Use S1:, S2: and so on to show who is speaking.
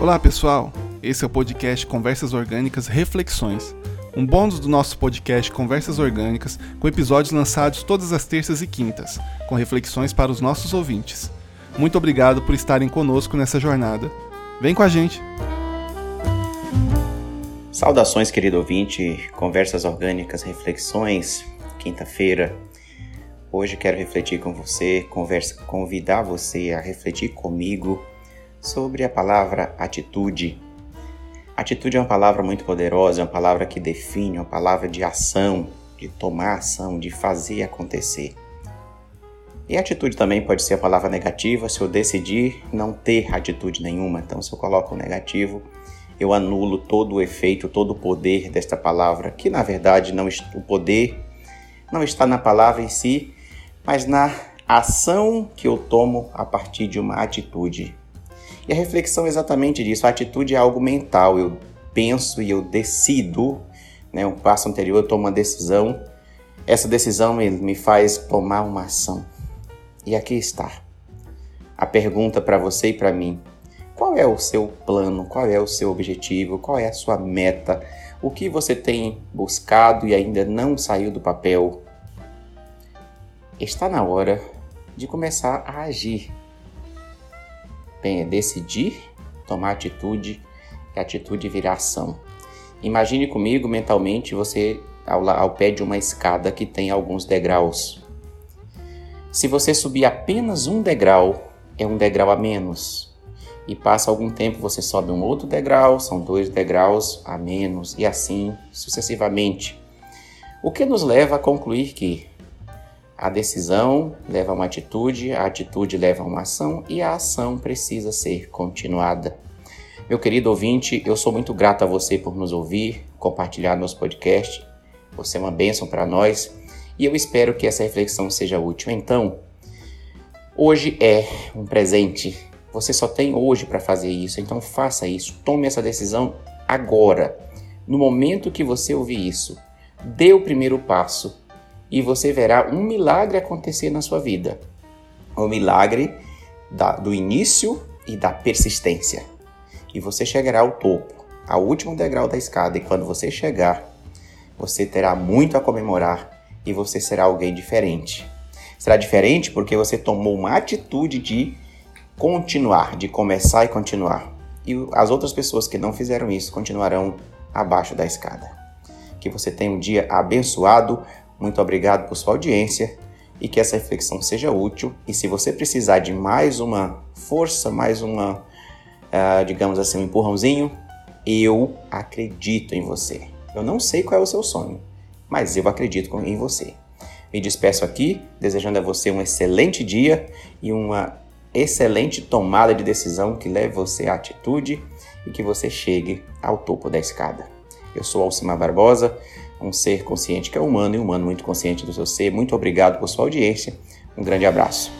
S1: Olá pessoal, esse é o podcast Conversas Orgânicas Reflexões, um bônus do nosso podcast Conversas Orgânicas, com episódios lançados todas as terças e quintas, com reflexões para os nossos ouvintes. Muito obrigado por estarem conosco nessa jornada. Vem com a gente!
S2: Saudações, querido ouvinte, Conversas Orgânicas Reflexões, quinta-feira. Hoje quero refletir com você, conversa, convidar você a refletir comigo sobre a palavra atitude. Atitude é uma palavra muito poderosa, é uma palavra que define, uma palavra de ação, de tomar ação, de fazer acontecer. E atitude também pode ser a palavra negativa se eu decidir não ter atitude nenhuma. Então, se eu coloco o negativo, eu anulo todo o efeito, todo o poder desta palavra, que na verdade não o poder não está na palavra em si, mas na ação que eu tomo a partir de uma atitude. E a reflexão é exatamente disso. A atitude é algo mental. Eu penso e eu decido, né? Um passo anterior eu tomo uma decisão. Essa decisão me faz tomar uma ação. E aqui está. A pergunta para você e para mim: qual é o seu plano? Qual é o seu objetivo? Qual é a sua meta? O que você tem buscado e ainda não saiu do papel? Está na hora de começar a agir decidir, tomar atitude, e a atitude virar ação. Imagine comigo mentalmente você ao, ao pé de uma escada que tem alguns degraus. Se você subir apenas um degrau, é um degrau a menos. E passa algum tempo, você sobe um outro degrau, são dois degraus a menos, e assim sucessivamente. O que nos leva a concluir que a decisão leva a uma atitude, a atitude leva a uma ação e a ação precisa ser continuada. Meu querido ouvinte, eu sou muito grato a você por nos ouvir, compartilhar nosso podcast. Você é uma bênção para nós e eu espero que essa reflexão seja útil. Então, hoje é um presente. Você só tem hoje para fazer isso, então faça isso. Tome essa decisão agora. No momento que você ouvir isso, dê o primeiro passo e você verá um milagre acontecer na sua vida. O milagre da, do início e da persistência. E você chegará ao topo, ao último degrau da escada, e quando você chegar, você terá muito a comemorar e você será alguém diferente. Será diferente porque você tomou uma atitude de continuar, de começar e continuar. E as outras pessoas que não fizeram isso continuarão abaixo da escada. Que você tenha um dia abençoado, muito obrigado por sua audiência e que essa reflexão seja útil. E se você precisar de mais uma força, mais uma, uh, digamos assim, um empurrãozinho, eu acredito em você. Eu não sei qual é o seu sonho, mas eu acredito em você. Me despeço aqui, desejando a você um excelente dia e uma excelente tomada de decisão que leve você à atitude e que você chegue ao topo da escada. Eu sou Alcimar Barbosa um ser consciente que é humano e humano muito consciente do seu ser. Muito obrigado por sua audiência. Um grande abraço.